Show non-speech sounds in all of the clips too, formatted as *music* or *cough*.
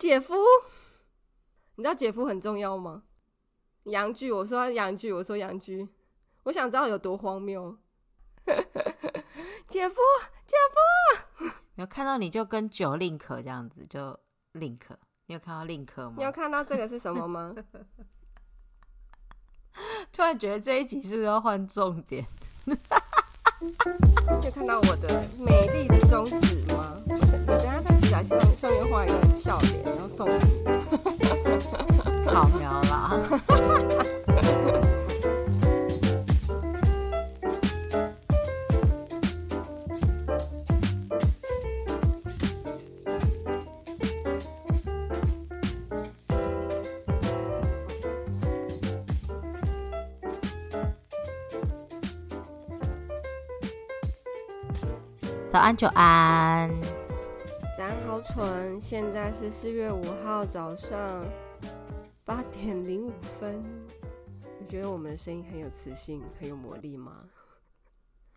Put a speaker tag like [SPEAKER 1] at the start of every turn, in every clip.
[SPEAKER 1] 姐夫，你知道姐夫很重要吗？阳具，我说阳具，我说阳具，我想知道有多荒谬。*laughs* 姐夫，姐夫，
[SPEAKER 2] 有看到你就跟九 link 这样子，就 link。你有看到 link 吗？
[SPEAKER 1] 你有看到这个是什么吗？*laughs*
[SPEAKER 2] 突然觉得这一集是不是要换重点？*laughs*
[SPEAKER 1] 有看到我的美丽的中指吗？我等下上上面画一个笑脸，然后送你。
[SPEAKER 2] 好苗啦。早安，久安。
[SPEAKER 1] 早安，好蠢。现在是四月五号早上八点零五分。你觉得我们的声音很有磁性，很有魔力吗？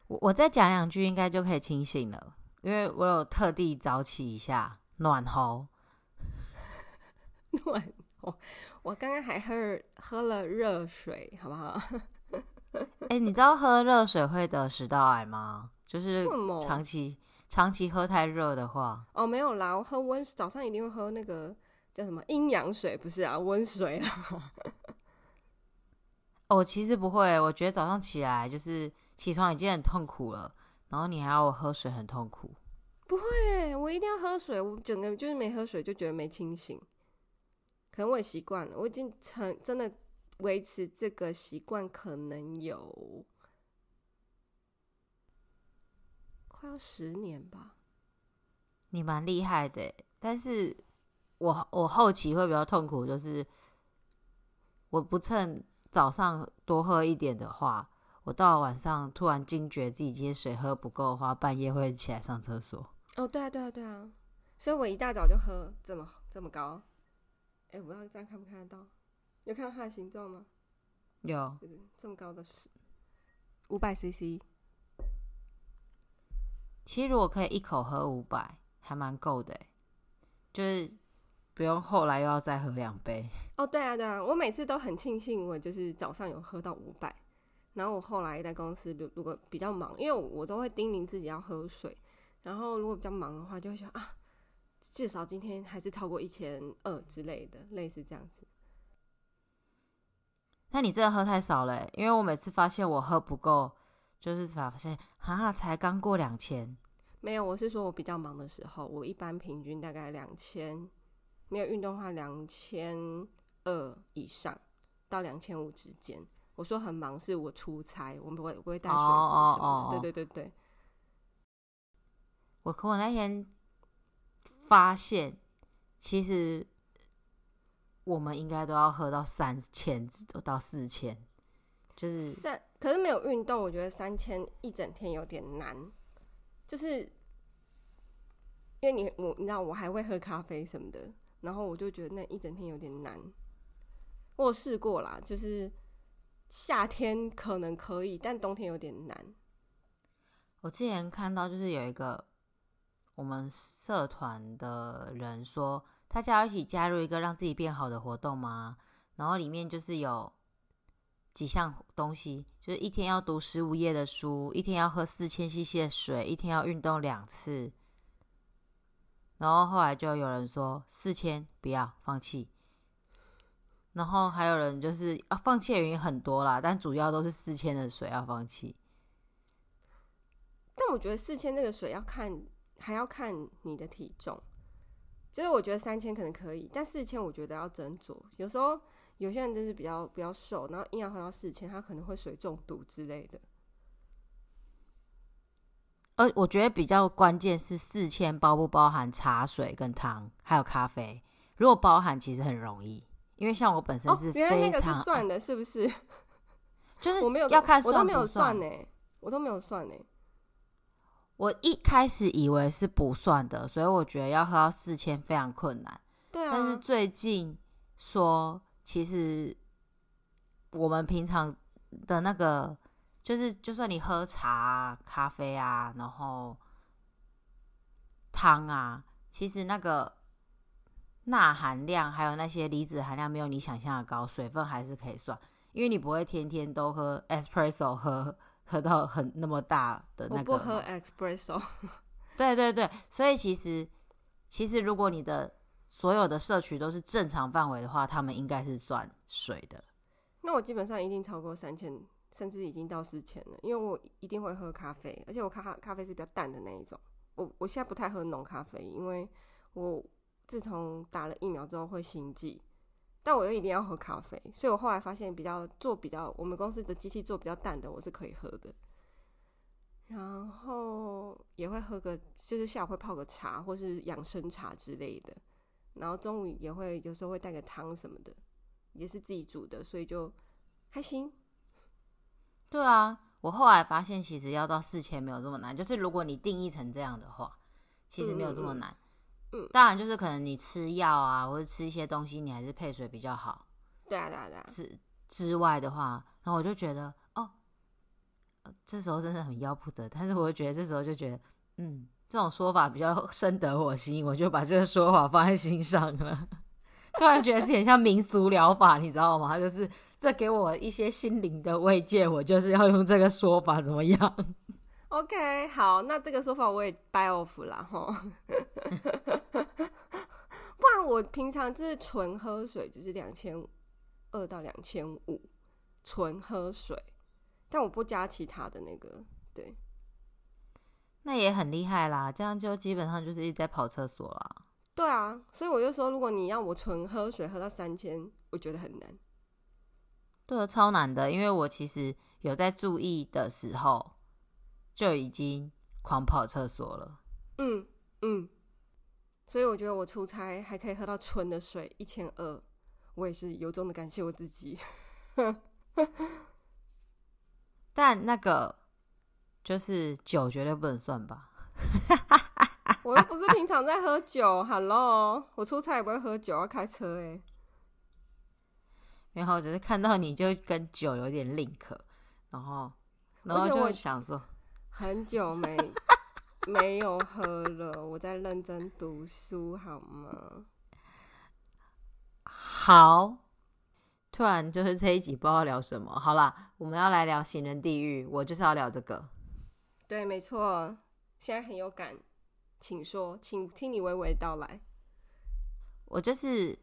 [SPEAKER 2] 我我再讲两句，应该就可以清醒了，因为我有特地早起一下，暖喉。*laughs*
[SPEAKER 1] 暖喉。我刚刚还喝喝了热水，好不好？
[SPEAKER 2] 哎、欸，你知道喝热水会得食道癌吗？就是长期长期喝太热的话，
[SPEAKER 1] 哦，没有啦，我喝温早上一定会喝那个叫什么阴阳水，不是啊，温水啊。*laughs*
[SPEAKER 2] 哦，其实不会，我觉得早上起来就是起床已经很痛苦了，然后你还要我喝水，很痛苦。
[SPEAKER 1] 不会，我一定要喝水，我整个就是没喝水就觉得没清醒。可能我也习惯了，我已经成真的维持这个习惯，可能有。快要十年吧，
[SPEAKER 2] 你蛮厉害的。但是我我后期会比较痛苦，就是我不趁早上多喝一点的话，我到了晚上突然惊觉自己今天水喝不够的话，半夜会起来上厕所。
[SPEAKER 1] 哦，对啊，对啊，对啊，所以我一大早就喝这么这么高。哎，我不知道这样看不看得到？有看到它的形状吗？
[SPEAKER 2] 有，
[SPEAKER 1] 这么高的是，五百 CC。
[SPEAKER 2] 其实如果可以一口喝五百，还蛮够的，就是不用后来又要再喝两杯。
[SPEAKER 1] 哦，对啊，对啊，我每次都很庆幸我就是早上有喝到五百，然后我后来在公司，如果比较忙，因为我都会叮咛自己要喝水，然后如果比较忙的话，就会想啊，至少今天还是超过一千二之类的，类似这样子。
[SPEAKER 2] 那你真的喝太少了，因为我每次发现我喝不够。就是发现啊，才刚过两千，
[SPEAKER 1] 没有，我是说我比较忙的时候，我一般平均大概两千，没有运动的话两千二以上到两千五之间。我说很忙，是我出差，我不会不会带水壶什么的。对对对对。
[SPEAKER 2] 我可我那天发现，其实我们应该都要喝到三千，都到四千。就是
[SPEAKER 1] 三，可是没有运动，我觉得三千一整天有点难。就是因为你我你知道我还会喝咖啡什么的，然后我就觉得那一整天有点难。我有试过啦，就是夏天可能可以，但冬天有点难。
[SPEAKER 2] 我之前看到就是有一个我们社团的人说，大家要一起加入一个让自己变好的活动吗？然后里面就是有。几项东西，就是一天要读十五页的书，一天要喝四千 CC 的水，一天要运动两次。然后后来就有人说四千不要放弃，然后还有人就是啊放弃的原因很多啦，但主要都是四千的水要放弃。
[SPEAKER 1] 但我觉得四千这个水要看，还要看你的体重。就是我觉得三千可能可以，但四千我觉得要斟酌。有时候。有些人就是比较比较瘦，然后硬要喝到四千，他可能会水中毒之类的。
[SPEAKER 2] 而我觉得比较关键是四千包不包含茶水跟汤，还有咖啡。如果包含，其实很容易，因为像我本身是非常，
[SPEAKER 1] 哦，原来那个是算的，是不是？*laughs*
[SPEAKER 2] 就是
[SPEAKER 1] 我没有
[SPEAKER 2] 要看，
[SPEAKER 1] 我都没有算呢，我都没有算呢。
[SPEAKER 2] 我一开始以为是不算的，所以我觉得要喝到四千非常困难。
[SPEAKER 1] 对啊，
[SPEAKER 2] 但是最近说。其实我们平常的那个，就是就算你喝茶啊、咖啡啊，然后汤啊，其实那个钠含量还有那些离子含量没有你想象的高，水分还是可以算，因为你不会天天都喝 espresso 喝喝到很那么大的那个。
[SPEAKER 1] 我不喝 espresso。*laughs*
[SPEAKER 2] 对对对，所以其实其实如果你的所有的摄取都是正常范围的话，他们应该是算水的。
[SPEAKER 1] 那我基本上一定超过三千，甚至已经到四千了，因为我一定会喝咖啡，而且我咖咖咖啡是比较淡的那一种。我我现在不太喝浓咖啡，因为我自从打了疫苗之后会心悸，但我又一定要喝咖啡，所以我后来发现比较做比较我们公司的机器做比较淡的，我是可以喝的。然后也会喝个，就是下午会泡个茶或是养生茶之类的，然后中午也会有时候会带个汤什么的，也是自己煮的，所以就还行。
[SPEAKER 2] 对啊。我后来发现，其实要到四千没有这么难。就是如果你定义成这样的话，其实没有这么难。
[SPEAKER 1] 嗯，
[SPEAKER 2] 当然就是可能你吃药啊，或者吃一些东西，你还是配水比较好。
[SPEAKER 1] 对啊，对啊，对啊。
[SPEAKER 2] 之之外的话，然后我就觉得，哦，这时候真的很要不得。但是我就觉得这时候就觉得，嗯，这种说法比较深得我心，我就把这个说法放在心上了。突然觉得自己像民俗疗法，你知道吗？就是。这给我一些心灵的慰藉，我就是要用这个说法，怎么样
[SPEAKER 1] ？OK，好，那这个说法我也 buy off 了哈。不然我平常就是纯喝水，就是两千二到两千五，纯喝水，但我不加其他的那个，对，
[SPEAKER 2] 那也很厉害啦。这样就基本上就是一直在跑厕所啦。
[SPEAKER 1] 对啊，所以我就说，如果你要我纯喝水喝到三千，我觉得很难。
[SPEAKER 2] 对，超难的，因为我其实有在注意的时候，就已经狂跑厕所了。
[SPEAKER 1] 嗯嗯，所以我觉得我出差还可以喝到纯的水一千二，我也是由衷的感谢我自己。*laughs*
[SPEAKER 2] 但那个就是酒绝对不能算吧？*laughs*
[SPEAKER 1] 我又不是平常在喝酒，Hello，我出差也不会喝酒，要开车哎。
[SPEAKER 2] 然后只是看到你就跟酒有点 link，然后然后就想说，
[SPEAKER 1] 很久没 *laughs* 没有喝了，我在认真读书好吗？
[SPEAKER 2] 好，突然就是这一集不知道聊什么，好啦，我们要来聊行人地狱，我就是要聊这个。
[SPEAKER 1] 对，没错，现在很有感，请说，请听你娓娓道来。
[SPEAKER 2] 我就是。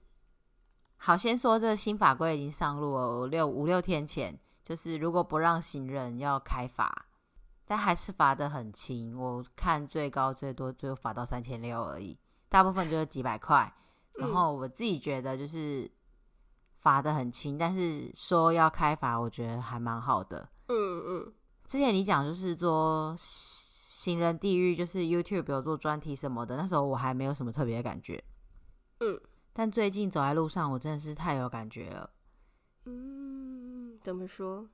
[SPEAKER 2] 好，先说这新法规已经上路了，六五六天前，就是如果不让行人要开罚，但还是罚的很轻。我看最高最多最后罚到三千六而已，大部分就是几百块。*laughs* 然后我自己觉得就是罚的很轻，但是说要开罚，我觉得还蛮好的。
[SPEAKER 1] 嗯嗯。
[SPEAKER 2] 之前你讲就是说行人地狱，就是 YouTube 有做专题什么的，那时候我还没有什么特别的感觉。
[SPEAKER 1] 嗯。
[SPEAKER 2] 但最近走在路上，我真的是太有感觉了。
[SPEAKER 1] 嗯，怎么说？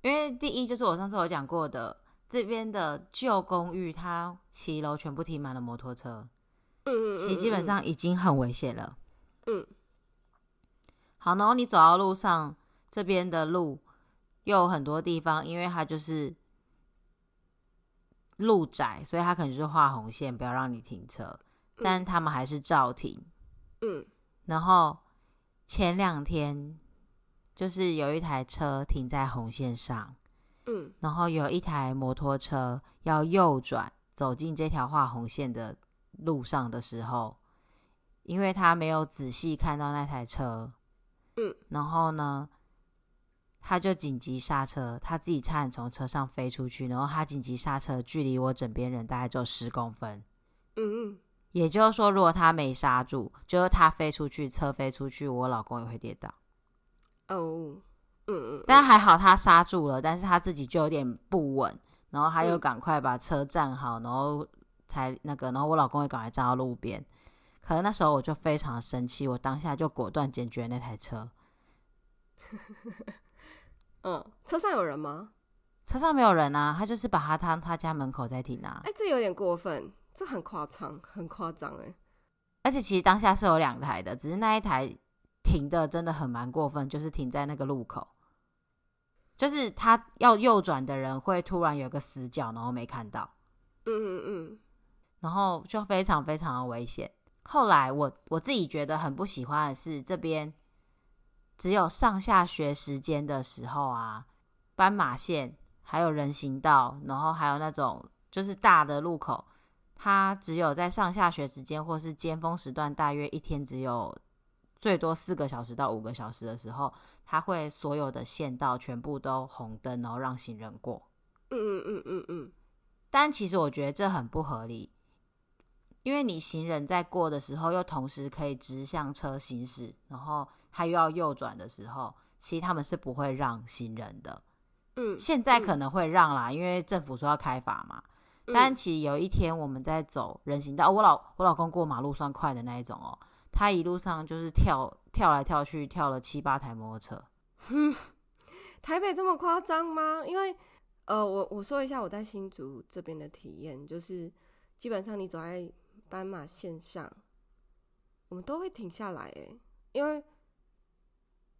[SPEAKER 2] 因为第一就是我上次有讲过的，这边的旧公寓，它骑楼全部停满了摩托车。
[SPEAKER 1] 嗯，
[SPEAKER 2] 其实基本上已经很危险了。
[SPEAKER 1] 嗯。
[SPEAKER 2] 好，然后你走到路上，这边的路又有很多地方，因为它就是路窄，所以它可能就是画红线，不要让你停车。但他们还是照停。
[SPEAKER 1] 嗯，
[SPEAKER 2] 然后前两天就是有一台车停在红线上，
[SPEAKER 1] 嗯，
[SPEAKER 2] 然后有一台摩托车要右转走进这条画红线的路上的时候，因为他没有仔细看到那台车，
[SPEAKER 1] 嗯，
[SPEAKER 2] 然后呢，他就紧急刹车，他自己差点从车上飞出去，然后他紧急刹车，距离我枕边人大概只有十公分，
[SPEAKER 1] 嗯嗯。
[SPEAKER 2] 也就是说，如果他没刹住，就是他飞出去，车飞出去，我老公也会跌倒。
[SPEAKER 1] 哦，嗯嗯，
[SPEAKER 2] 但还好他刹住了，但是他自己就有点不稳，然后他又赶快把车站好，然后才那个，然后我老公也赶快站到路边。可是那时候我就非常生气，我当下就果断解决那台车。*laughs*
[SPEAKER 1] 嗯，车上有人吗？
[SPEAKER 2] 车上没有人啊，他就是把他当他家门口在停啊。
[SPEAKER 1] 哎、欸，这有点过分。这很夸张，很夸张哎！
[SPEAKER 2] 而且其实当下是有两台的，只是那一台停的真的很蛮过分，就是停在那个路口，就是他要右转的人会突然有个死角，然后没看到，
[SPEAKER 1] 嗯嗯嗯，
[SPEAKER 2] 然后就非常非常的危险。后来我我自己觉得很不喜欢的是这边只有上下学时间的时候啊，斑马线还有人行道，然后还有那种就是大的路口，它只有在上下学时间或是尖峰时段，大约一天只有最多四个小时到五个小时的时候，它会所有的线道全部都红灯，然后让行人过。
[SPEAKER 1] 嗯嗯嗯嗯嗯。
[SPEAKER 2] 但其实我觉得这很不合理，因为你行人在过的时候，又同时可以直向车行驶，然后他又要右转的时候，其实他们是不会让行人的。
[SPEAKER 1] 嗯，
[SPEAKER 2] 现在可能会让啦，因为政府说要开罚嘛。
[SPEAKER 1] 嗯、
[SPEAKER 2] 但其实有一天我们在走人行道，我老我老公过马路算快的那一种哦，他一路上就是跳跳来跳去，跳了七八台摩托车。
[SPEAKER 1] 嗯，台北这么夸张吗？因为。呃，我我说一下我在新竹这边的体验，就是基本上你走在斑马线上，我们都会停下来，诶，因为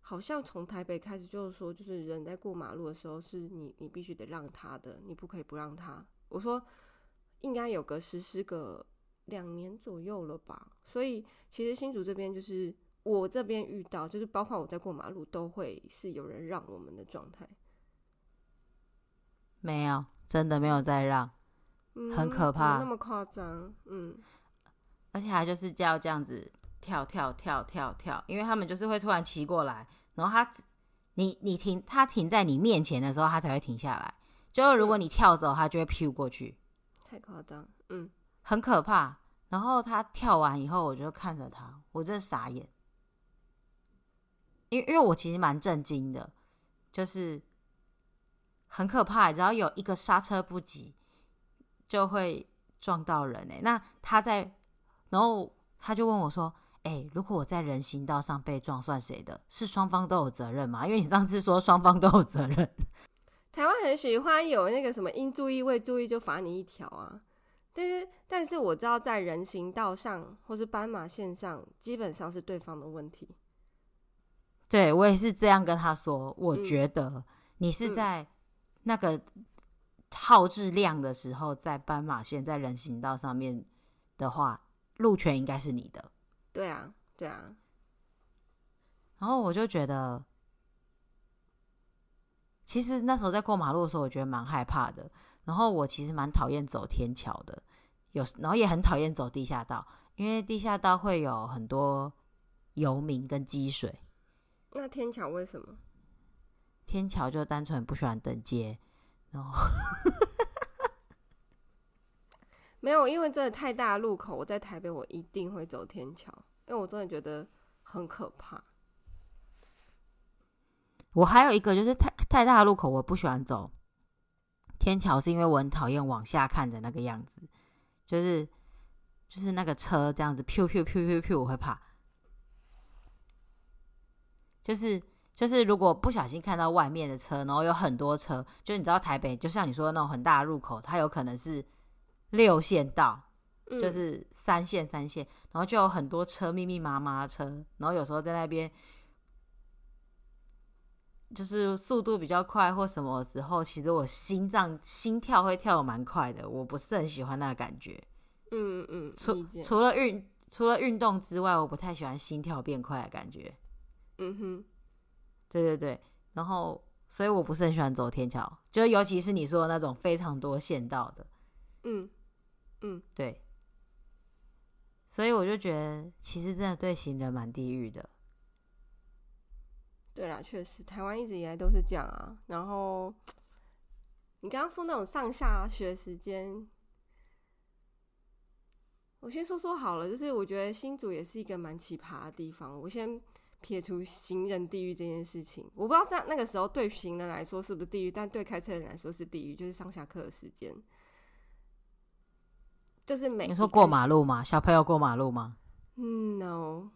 [SPEAKER 1] 好像从台北开始就是说，就是人在过马路的时候，是你你必须得让他的，你不可以不让他。我说应该有个实施个两年左右了吧，所以其实新竹这边就是我这边遇到，就是包括我在过马路，都会是有人让我们的状态。
[SPEAKER 2] 没有，真的没有再让，
[SPEAKER 1] 嗯、
[SPEAKER 2] 很可怕，
[SPEAKER 1] 那么夸张，嗯，
[SPEAKER 2] 而且还就是叫这样子跳跳跳跳跳，因为他们就是会突然骑过来，然后他，你你停，他停在你面前的时候，他才会停下来，就如果你跳走，他就会飘过去，
[SPEAKER 1] 太夸张，嗯，
[SPEAKER 2] 很可怕。然后他跳完以后，我就看着他，我真的傻眼，因为因为我其实蛮震惊的，就是。很可怕，只要有一个刹车不及，就会撞到人哎。那他在，然后他就问我说：“哎，如果我在人行道上被撞，算谁的？是双方都有责任吗？因为你上次说双方都有责任。*laughs* ”
[SPEAKER 1] 台湾很喜欢有那个什么应注意未注意就罚你一条啊。但是，但是我知道在人行道上或是斑马线上，基本上是对方的问题。
[SPEAKER 2] 对，我也是这样跟他说。我觉得你是在、嗯。那个耗质量的时候，在斑马线、在人行道上面的话，路权应该是你的。
[SPEAKER 1] 对啊，对啊。
[SPEAKER 2] 然后我就觉得，其实那时候在过马路的时候，我觉得蛮害怕的。然后我其实蛮讨厌走天桥的，有然后也很讨厌走地下道，因为地下道会有很多游民跟积水。
[SPEAKER 1] 那天桥为什么？
[SPEAKER 2] 天桥就单纯不喜欢等街，然后
[SPEAKER 1] 没有，因为真的太大的路口，我在台北我一定会走天桥，因为我真的觉得很可怕。
[SPEAKER 2] 我还有一个就是太太大的路口，我不喜欢走天桥，是因为我很讨厌往下看的那个样子，就是就是那个车这样子，飘飘飘飘飘，我会怕，就是。就是如果不小心看到外面的车，然后有很多车，就你知道台北，就像你说的那种很大的路口，它有可能是六线道，
[SPEAKER 1] 嗯、
[SPEAKER 2] 就是三线三线，然后就有很多车，密密麻麻的车，然后有时候在那边就是速度比较快或什么的时候，其实我心脏心跳会跳的蛮快的，我不是很喜欢那个感觉。
[SPEAKER 1] 嗯嗯，
[SPEAKER 2] 除除了运除了运动之外，我不太喜欢心跳变快的感觉。
[SPEAKER 1] 嗯哼。
[SPEAKER 2] 对对对，然后所以我不是很喜欢走天桥，就尤其是你说的那种非常多线道的，
[SPEAKER 1] 嗯嗯，
[SPEAKER 2] 对，所以我就觉得其实真的对行人蛮地狱的。
[SPEAKER 1] 对啦，确实台湾一直以来都是这样啊。然后你刚刚说那种上下学时间，我先说说好了，就是我觉得新竹也是一个蛮奇葩的地方，我先。撇除行人地狱这件事情，我不知道在那个时候对行人来说是不是地狱，但对开车人来说是地狱，就是上下课的时间，就是每
[SPEAKER 2] 你说过马路吗？小朋友过马路吗？
[SPEAKER 1] 嗯，no，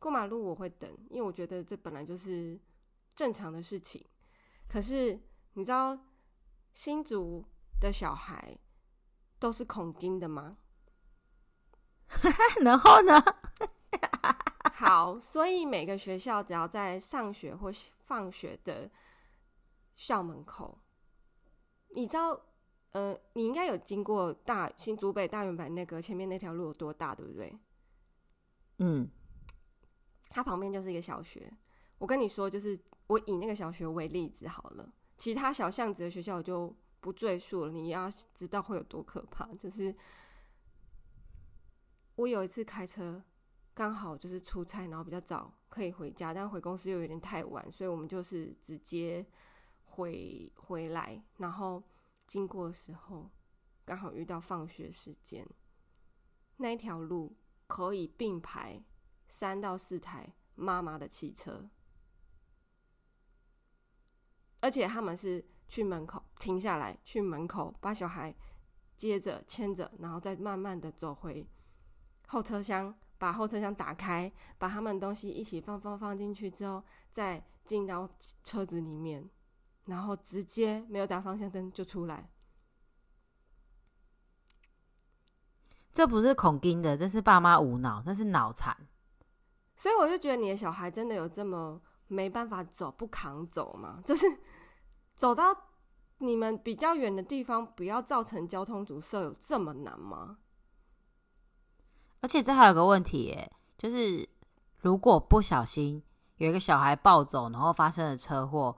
[SPEAKER 1] 过马路我会等，因为我觉得这本来就是正常的事情。可是你知道新竹的小孩都是恐惊的吗？*laughs*
[SPEAKER 2] 然后呢？*laughs*
[SPEAKER 1] 好，所以每个学校只要在上学或放学的校门口，你知道，呃，你应该有经过大新竹北大圆盘那个前面那条路有多大，对不对？
[SPEAKER 2] 嗯，
[SPEAKER 1] 它旁边就是一个小学。我跟你说，就是我以那个小学为例子好了，其他小巷子的学校我就不赘述了。你要知道会有多可怕，就是我有一次开车，刚好就是出差，然后比较早可以回家，但回公司又有点太晚，所以我们就是直接回回来，然后经过的时候刚好遇到放学时间，那一条路可以并排三到四台妈妈的汽车。而且他们是去门口停下来，去门口把小孩接着牵着，然后再慢慢的走回后车厢，把后车厢打开，把他们东西一起放放放进去之后，再进到车子里面，然后直接没有打方向灯就出来。
[SPEAKER 2] 这不是恐惊的，这是爸妈无脑，那是脑残。
[SPEAKER 1] 所以我就觉得你的小孩真的有这么。没办法走，不扛走吗，就是走到你们比较远的地方，不要造成交通堵塞，有这么难吗？
[SPEAKER 2] 而且这还有个问题耶，就是如果不小心有一个小孩暴走，然后发生了车祸，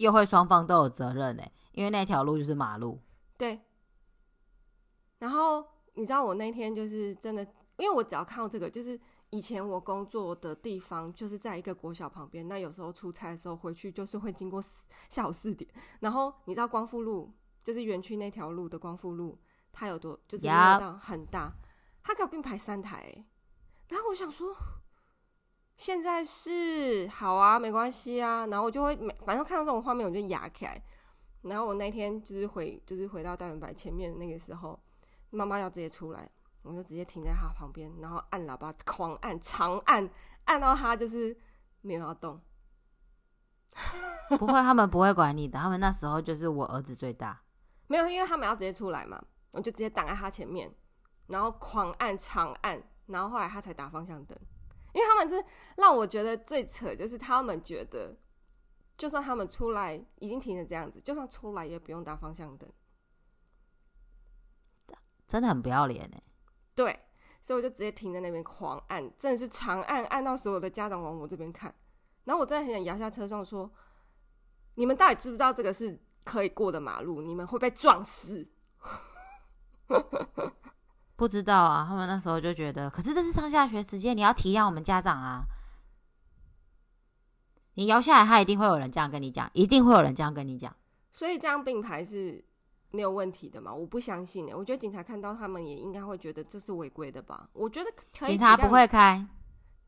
[SPEAKER 2] 又会双方都有责任呢，因为那条路就是马路。
[SPEAKER 1] 对。然后你知道我那天就是真的，因为我只要看到这个，就是。以前我工作的地方就是在一个国小旁边，那有时候出差的时候回去就是会经过下午四点，然后你知道光复路就是园区那条路的光复路，它有多就是很大，它可以并排三台，然后我想说现在是好啊，没关系啊，然后我就会每反正看到这种画面我就哑起来，然后我那天就是回就是回到大远百前面的那个时候，妈妈要直接出来。我就直接停在她旁边，然后按喇叭，狂按，长按，按到她就是没有要动。
[SPEAKER 2] 不会，他们不会管你的。他们那时候就是我儿子最大，*laughs*
[SPEAKER 1] 没有，因为他们要直接出来嘛，我就直接挡在他前面，然后狂按，长按，然后后来他才打方向灯。因为他们是让我觉得最扯，就是他们觉得，就算他们出来已经停成这样子，就算出来也不用打方向灯，
[SPEAKER 2] 真的很不要脸哎。
[SPEAKER 1] 对，所以我就直接停在那边狂按，真的是长按，按到所有的家长往我这边看。然后我真的很想摇下车窗说：“你们到底知不知道这个是可以过的马路？你们会被撞死？”
[SPEAKER 2] 不知道啊，他们那时候就觉得，可是这是上下学时间，你要体谅我们家长啊。你摇下来，他一定会有人这样跟你讲，一定会有人这样跟你讲。
[SPEAKER 1] 所以这样并排是。没有问题的嘛？我不相信呢。我觉得警察看到他们也应该会觉得这是违规的吧？我觉得可以。
[SPEAKER 2] 警察不会开。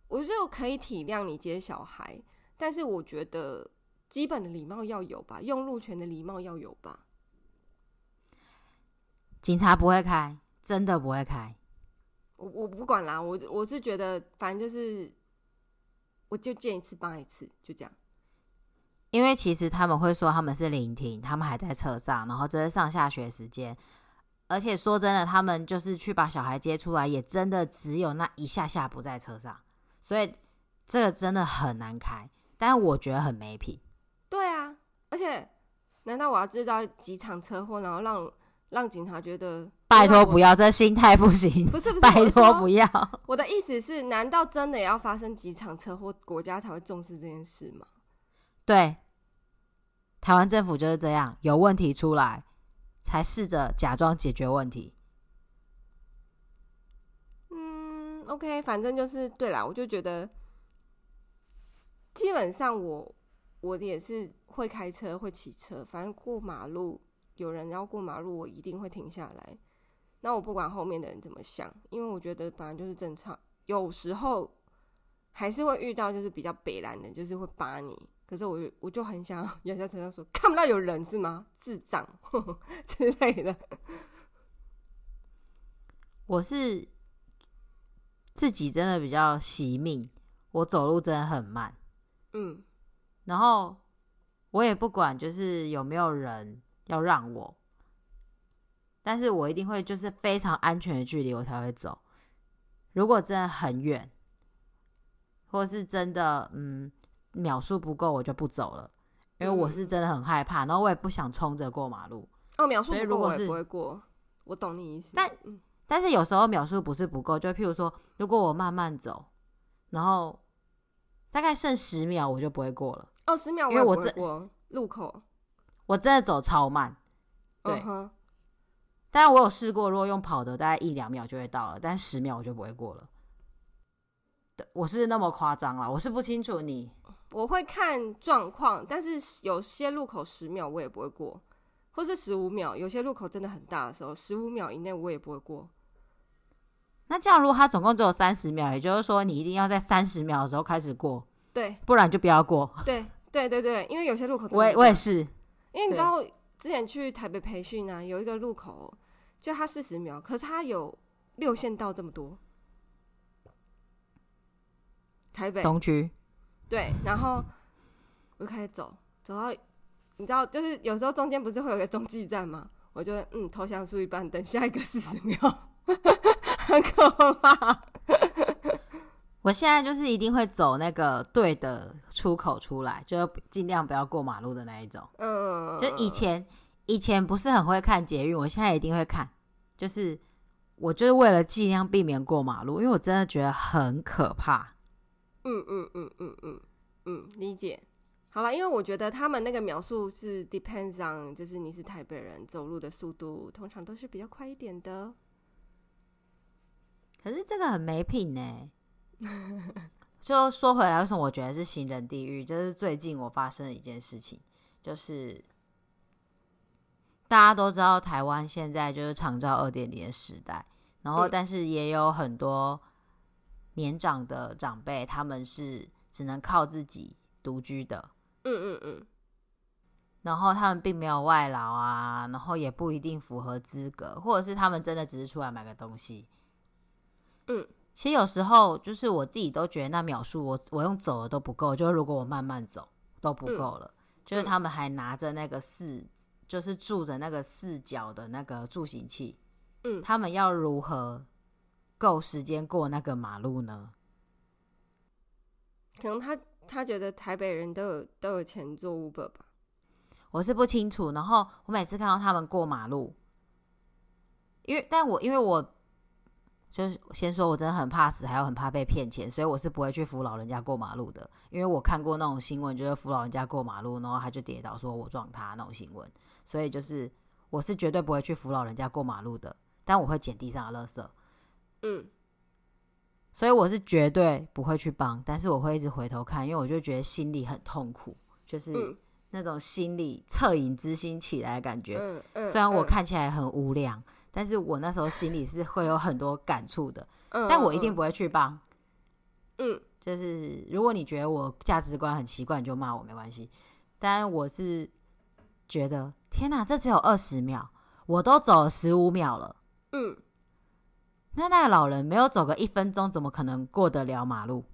[SPEAKER 1] 我觉得我可以体谅你接小孩，但是我觉得基本的礼貌要有吧，用路权的礼貌要有吧。
[SPEAKER 2] 警察不会开，真的不会开。
[SPEAKER 1] 我我不管啦，我我是觉得反正就是，我就见一次帮一次，就这样。
[SPEAKER 2] 因为其实他们会说他们是聆听，他们还在车上，然后这是上下学时间，而且说真的，他们就是去把小孩接出来，也真的只有那一下下不在车上，所以这个真的很难开，但是我觉得很没品。
[SPEAKER 1] 对啊，而且难道我要制造几场车祸，然后让让警察觉得
[SPEAKER 2] 拜托不要，这心态不行，
[SPEAKER 1] 不是不是，
[SPEAKER 2] 拜托不要。
[SPEAKER 1] 我的意思是，难道真的要发生几场车祸，国家才会重视这件事吗？
[SPEAKER 2] 对，台湾政府就是这样，有问题出来才试着假装解决问题。
[SPEAKER 1] 嗯，OK，反正就是对啦，我就觉得基本上我我也是会开车会骑车，反正过马路有人要过马路，我一定会停下来。那我不管后面的人怎么想，因为我觉得本来就是正常，有时候还是会遇到就是比较北烂的，就是会扒你。可是我我就很想摇下车上说，看不到有人是吗？智障呵呵 *laughs* 之类的。*laughs*
[SPEAKER 2] 我是自己真的比较惜命，我走路真的很慢。
[SPEAKER 1] 嗯，
[SPEAKER 2] 然后我也不管就是有没有人要让我，但是我一定会就是非常安全的距离我才会走。如果真的很远，或是真的嗯。秒数不够，我就不走了，因为我是真的很害怕，嗯、然后我也不想冲着过马路。
[SPEAKER 1] 哦，秒数不够，我也不会过。我懂你意思，
[SPEAKER 2] 但但是有时候秒数不是不够，就譬如说，如果我慢慢走，然后大概剩十秒，我就不会过了。
[SPEAKER 1] 哦，十秒，因为我这路口，
[SPEAKER 2] 我真的走超慢。对，
[SPEAKER 1] 嗯、
[SPEAKER 2] 但是我有试过，如果用跑的，大概一两秒就会到了，但十秒我就不会过了。我是那么夸张啦，我是不清楚你。
[SPEAKER 1] 我会看状况，但是有些路口十秒我也不会过，或是十五秒。有些路口真的很大的时候，十五秒以内我也不会过。
[SPEAKER 2] 那这样，如果它总共只有三十秒，也就是说你一定要在三十秒的时候开始过，
[SPEAKER 1] 对，
[SPEAKER 2] 不然就不要过。
[SPEAKER 1] 对，对，对，对，因为有些路口
[SPEAKER 2] 我也我也是，
[SPEAKER 1] 因为你知道之前去台北培训啊，有一个路口就它四十秒，可是它有六线道这么多。台北
[SPEAKER 2] 东区。
[SPEAKER 1] 对，然后我就开始走，走到你知道，就是有时候中间不是会有个中继站吗？我就嗯投降输一半，等下一个四十秒，*laughs* 很可怕。
[SPEAKER 2] 我现在就是一定会走那个对的出口出来，就尽量不要过马路的那一种。
[SPEAKER 1] 嗯，
[SPEAKER 2] 就以前以前不是很会看捷运，我现在一定会看，就是我就是为了尽量避免过马路，因为我真的觉得很可怕。
[SPEAKER 1] 嗯嗯嗯嗯嗯嗯，理解。好了，因为我觉得他们那个描述是 depends on，就是你是台北人，走路的速度通常都是比较快一点的。
[SPEAKER 2] 可是这个很没品呢。就说回来，为什么我觉得是行人地狱？就是最近我发生的一件事情，就是大家都知道台湾现在就是长照二点零的时代，然后但是也有很多。年长的长辈，他们是只能靠自己独居的。
[SPEAKER 1] 嗯嗯嗯。
[SPEAKER 2] 然后他们并没有外劳啊，然后也不一定符合资格，或者是他们真的只是出来买个东西。
[SPEAKER 1] 嗯，
[SPEAKER 2] 其实有时候就是我自己都觉得那秒数，我我用走的都不够，就是如果我慢慢走都不够了。嗯。就是他们还拿着那个四，就是住着那个四角的那个助行器。
[SPEAKER 1] 嗯，
[SPEAKER 2] 他们要如何够时间过那个马路呢？
[SPEAKER 1] 可能他他觉得台北人都有都有钱做 Uber 吧，
[SPEAKER 2] 我是不清楚。然后我每次看到他们过马路，因为但我因为我就是先说，我真的很怕死，还有很怕被骗钱，所以我是不会去扶老人家过马路的。因为我看过那种新闻，就是扶老人家过马路，然后他就跌倒，说我撞他那种新闻，所以就是我是绝对不会去扶老人家过马路的。但我会捡地上的垃圾。
[SPEAKER 1] 嗯，
[SPEAKER 2] 所以我是绝对不会去帮，但是我会一直回头看，因为我就觉得心里很痛苦，就是那种心里恻隐之心起来的感觉。
[SPEAKER 1] 嗯嗯，
[SPEAKER 2] 虽然我看起来很无良，嗯，但是我那时候心里是会有很多感触的。*laughs*
[SPEAKER 1] 嗯，
[SPEAKER 2] 但我一定不会去帮。
[SPEAKER 1] 嗯，
[SPEAKER 2] 就是如果你觉得我价值观很奇怪，你就骂我没关系。但我是觉得，天哪，这只有二十秒，我都走了十五秒了。
[SPEAKER 1] 嗯。
[SPEAKER 2] 那那个老人没有走个一分钟，怎么可能过得了马路？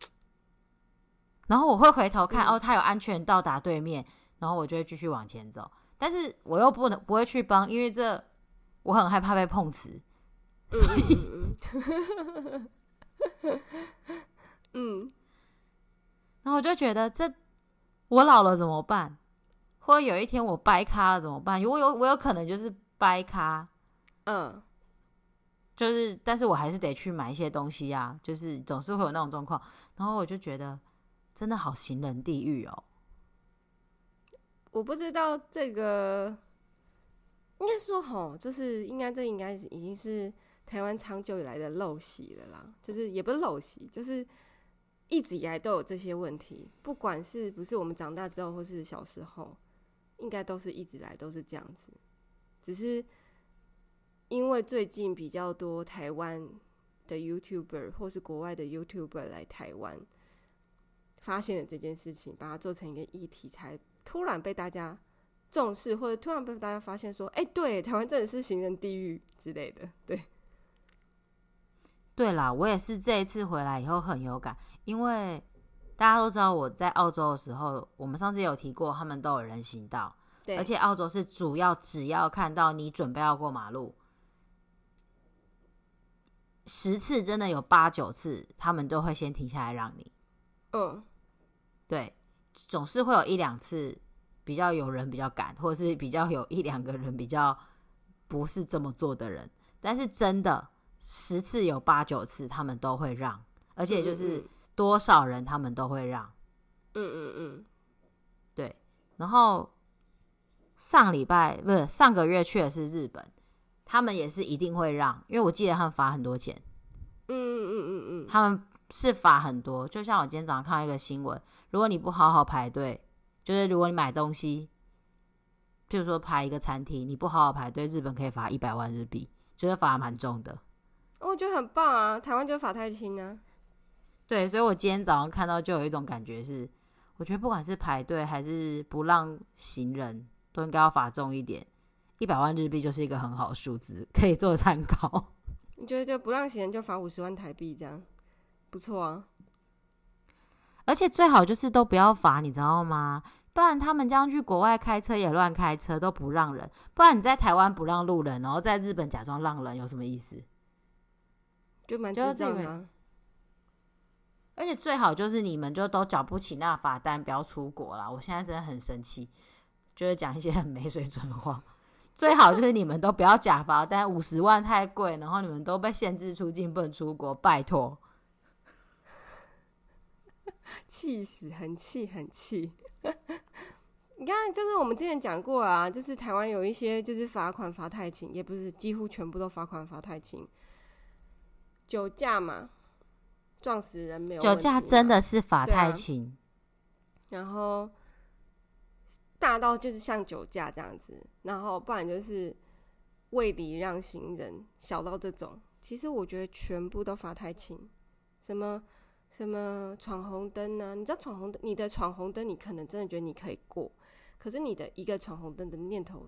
[SPEAKER 2] *tsk* 然后我会回头看，嗯、哦，他有安全到达对面，然后我就会继续往前走。但是我又不能不会去帮，因为这我很害怕被碰瓷。所以，
[SPEAKER 1] 嗯，*laughs* 嗯，
[SPEAKER 2] 然后我就觉得这我老了怎么办？或者有一天我掰咖了怎么办？我有我有可能就是掰咖，
[SPEAKER 1] 嗯。
[SPEAKER 2] 就是，但是我还是得去买一些东西呀、啊，就是总是会有那种状况，然后我就觉得真的好行人地狱哦。
[SPEAKER 1] 我不知道这个，应该说吼，就是应该这应该已经是台湾长久以来的陋习了啦，就是也不是陋习，就是一直以来都有这些问题，不管是不是我们长大之后或是小时候，应该都是一直来都是这样子，只是。因为最近比较多台湾的 YouTuber 或是国外的 YouTuber 来台湾，发现了这件事情，把它做成一个议题，才突然被大家重视，或者突然被大家发现说：“哎，对，台湾真的是行人地狱之类的。”对，
[SPEAKER 2] 对啦，我也是这一次回来以后很有感，因为大家都知道我在澳洲的时候，我们上次有提过，他们都有人行道，对，而且澳洲是主要只要看到你准备要过马路。十次真的有八九次，他们都会先停下来让你。
[SPEAKER 1] 嗯，
[SPEAKER 2] 对，总是会有一两次比较有人比较赶，或者是比较有一两个人比较不是这么做的人。但是真的十次有八九次他们都会让，而且就是多少人他们都会让。
[SPEAKER 1] 嗯嗯嗯，
[SPEAKER 2] 对。然后上礼拜不是上个月去的是日本，他们也是一定会让，因为我记得他们罚很多钱。
[SPEAKER 1] 嗯嗯嗯嗯嗯，
[SPEAKER 2] 他们是罚很多。就像我今天早上看到一个新闻，如果你不好好排队，就是如果你买东西。譬如说排一个餐厅，你不好好排队，日本可以罚一百万日币，觉得罚蛮重的。
[SPEAKER 1] 我觉得很棒啊，台湾就罚太轻啊。
[SPEAKER 2] 对，所以我今天早上看到就有一种感觉是，我觉得不管是排队还是不让行人，都应该要罚重一点。一百万日币就是一个很好的数字，可以做参考。*laughs*
[SPEAKER 1] 你觉得就不让行人就罚五十万台币这样，不错啊。
[SPEAKER 2] 而且最好就是都不要罚，你知道吗？不然他们这样去国外开车也乱开车，都不让人。不然你在台湾不让路人，然后在日本假装让人，有什么意思？
[SPEAKER 1] 就蛮智障的。
[SPEAKER 2] 而且最好就是你们就都缴不起那罚单，不要出国了。我现在真的很生气，就是讲一些很没水准的话。最好就是你们都不要假罚单，五十万太贵，然后你们都被限制出境，不能出国，拜托。*laughs*
[SPEAKER 1] 气死，很气，很气。*laughs* 你看，就是我们之前讲过啊，就是台湾有一些就是罚款罚太轻，也不是几乎全部都罚款罚太轻。酒驾嘛，撞死人没有？
[SPEAKER 2] 酒驾真的是罚太轻。啊。
[SPEAKER 1] 然后大到就是像酒驾这样子，然后不然就是未礼让行人，小到这种，其实我觉得全部都罚太轻。什么？什么闯红灯呢？你知道闯红灯，你的闯红灯，你可能真的觉得你可以过，可是你的一个闯红灯的念头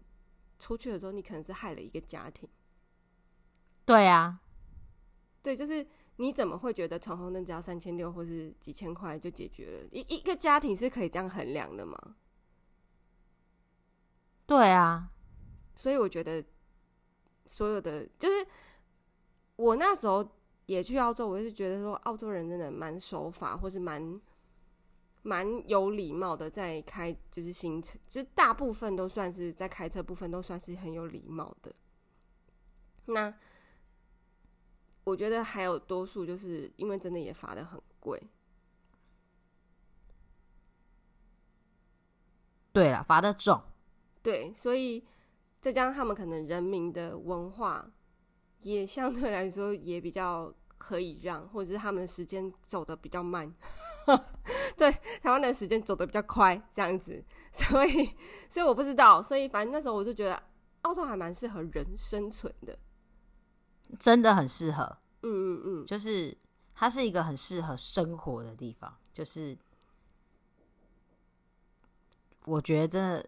[SPEAKER 1] 出去的时候，你可能是害了一个家庭。
[SPEAKER 2] 对啊，
[SPEAKER 1] 对，就是你怎么会觉得闯红灯只要三千六或是几千块就解决了？一一个家庭是可以这样衡量的吗？
[SPEAKER 2] 对啊，
[SPEAKER 1] 所以我觉得所有的就是我那时候。也去澳洲，我是觉得说澳洲人真的蛮守法，或是蛮蛮有礼貌的，在开就是行程，就是大部分都算是在开车部分都算是很有礼貌的。那我觉得还有多数就是因为真的也罚的很贵。
[SPEAKER 2] 对了，罚的重。
[SPEAKER 1] 对，所以再加上他们可能人民的文化也相对来说也比较。可以让，或者是他们的时间走得比较慢，*laughs* 对，台湾的时间走得比较快，这样子，所以，所以我不知道，所以反正那时候我就觉得澳洲还蛮适合人生存的，
[SPEAKER 2] 真的很适合，
[SPEAKER 1] 嗯嗯嗯，
[SPEAKER 2] 就是它是一个很适合生活的地方，就是我觉得真的，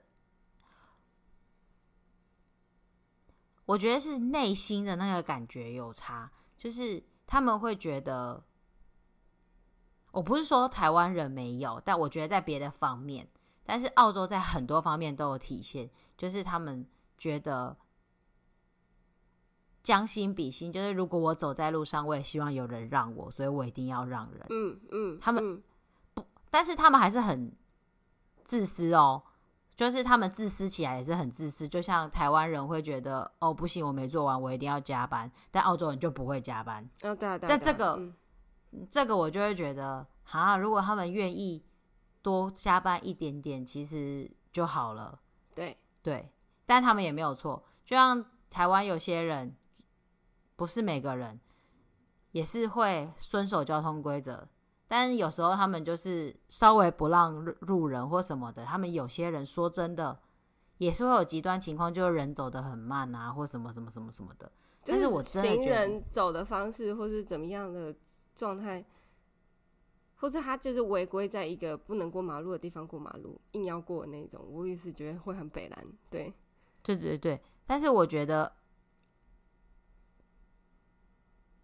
[SPEAKER 2] 我觉得是内心的那个感觉有差，就是。他们会觉得，我不是说台湾人没有，但我觉得在别的方面，但是澳洲在很多方面都有体现，就是他们觉得将心比心，就是如果我走在路上，我也希望有人让我，所以我一定要让人。
[SPEAKER 1] 嗯嗯，
[SPEAKER 2] 他们不，但是他们还是很自私哦。就是他们自私起来也是很自私，就像台湾人会觉得哦，不行，我没做完，我一定要加班，但澳洲人就不会加班。
[SPEAKER 1] 哦，对啊，对啊，
[SPEAKER 2] 在这个、
[SPEAKER 1] 嗯、
[SPEAKER 2] 这个我就会觉得，哈，如果他们愿意多加班一点点，其实就好了。
[SPEAKER 1] 对
[SPEAKER 2] 对，但他们也没有错，就像台湾有些人，不是每个人也是会遵守交通规则。但是有时候他们就是稍微不让路人或什么的，他们有些人说真的也是会有极端情况，就是人走得很慢啊，或什么什么什么什么的。就是我
[SPEAKER 1] 行人走的方式，或是怎么样的状态，或是他就是违规在一个不能过马路的地方过马路，硬要过的那种，我也是觉得会很北烂。对，
[SPEAKER 2] 对对对，但是我觉得。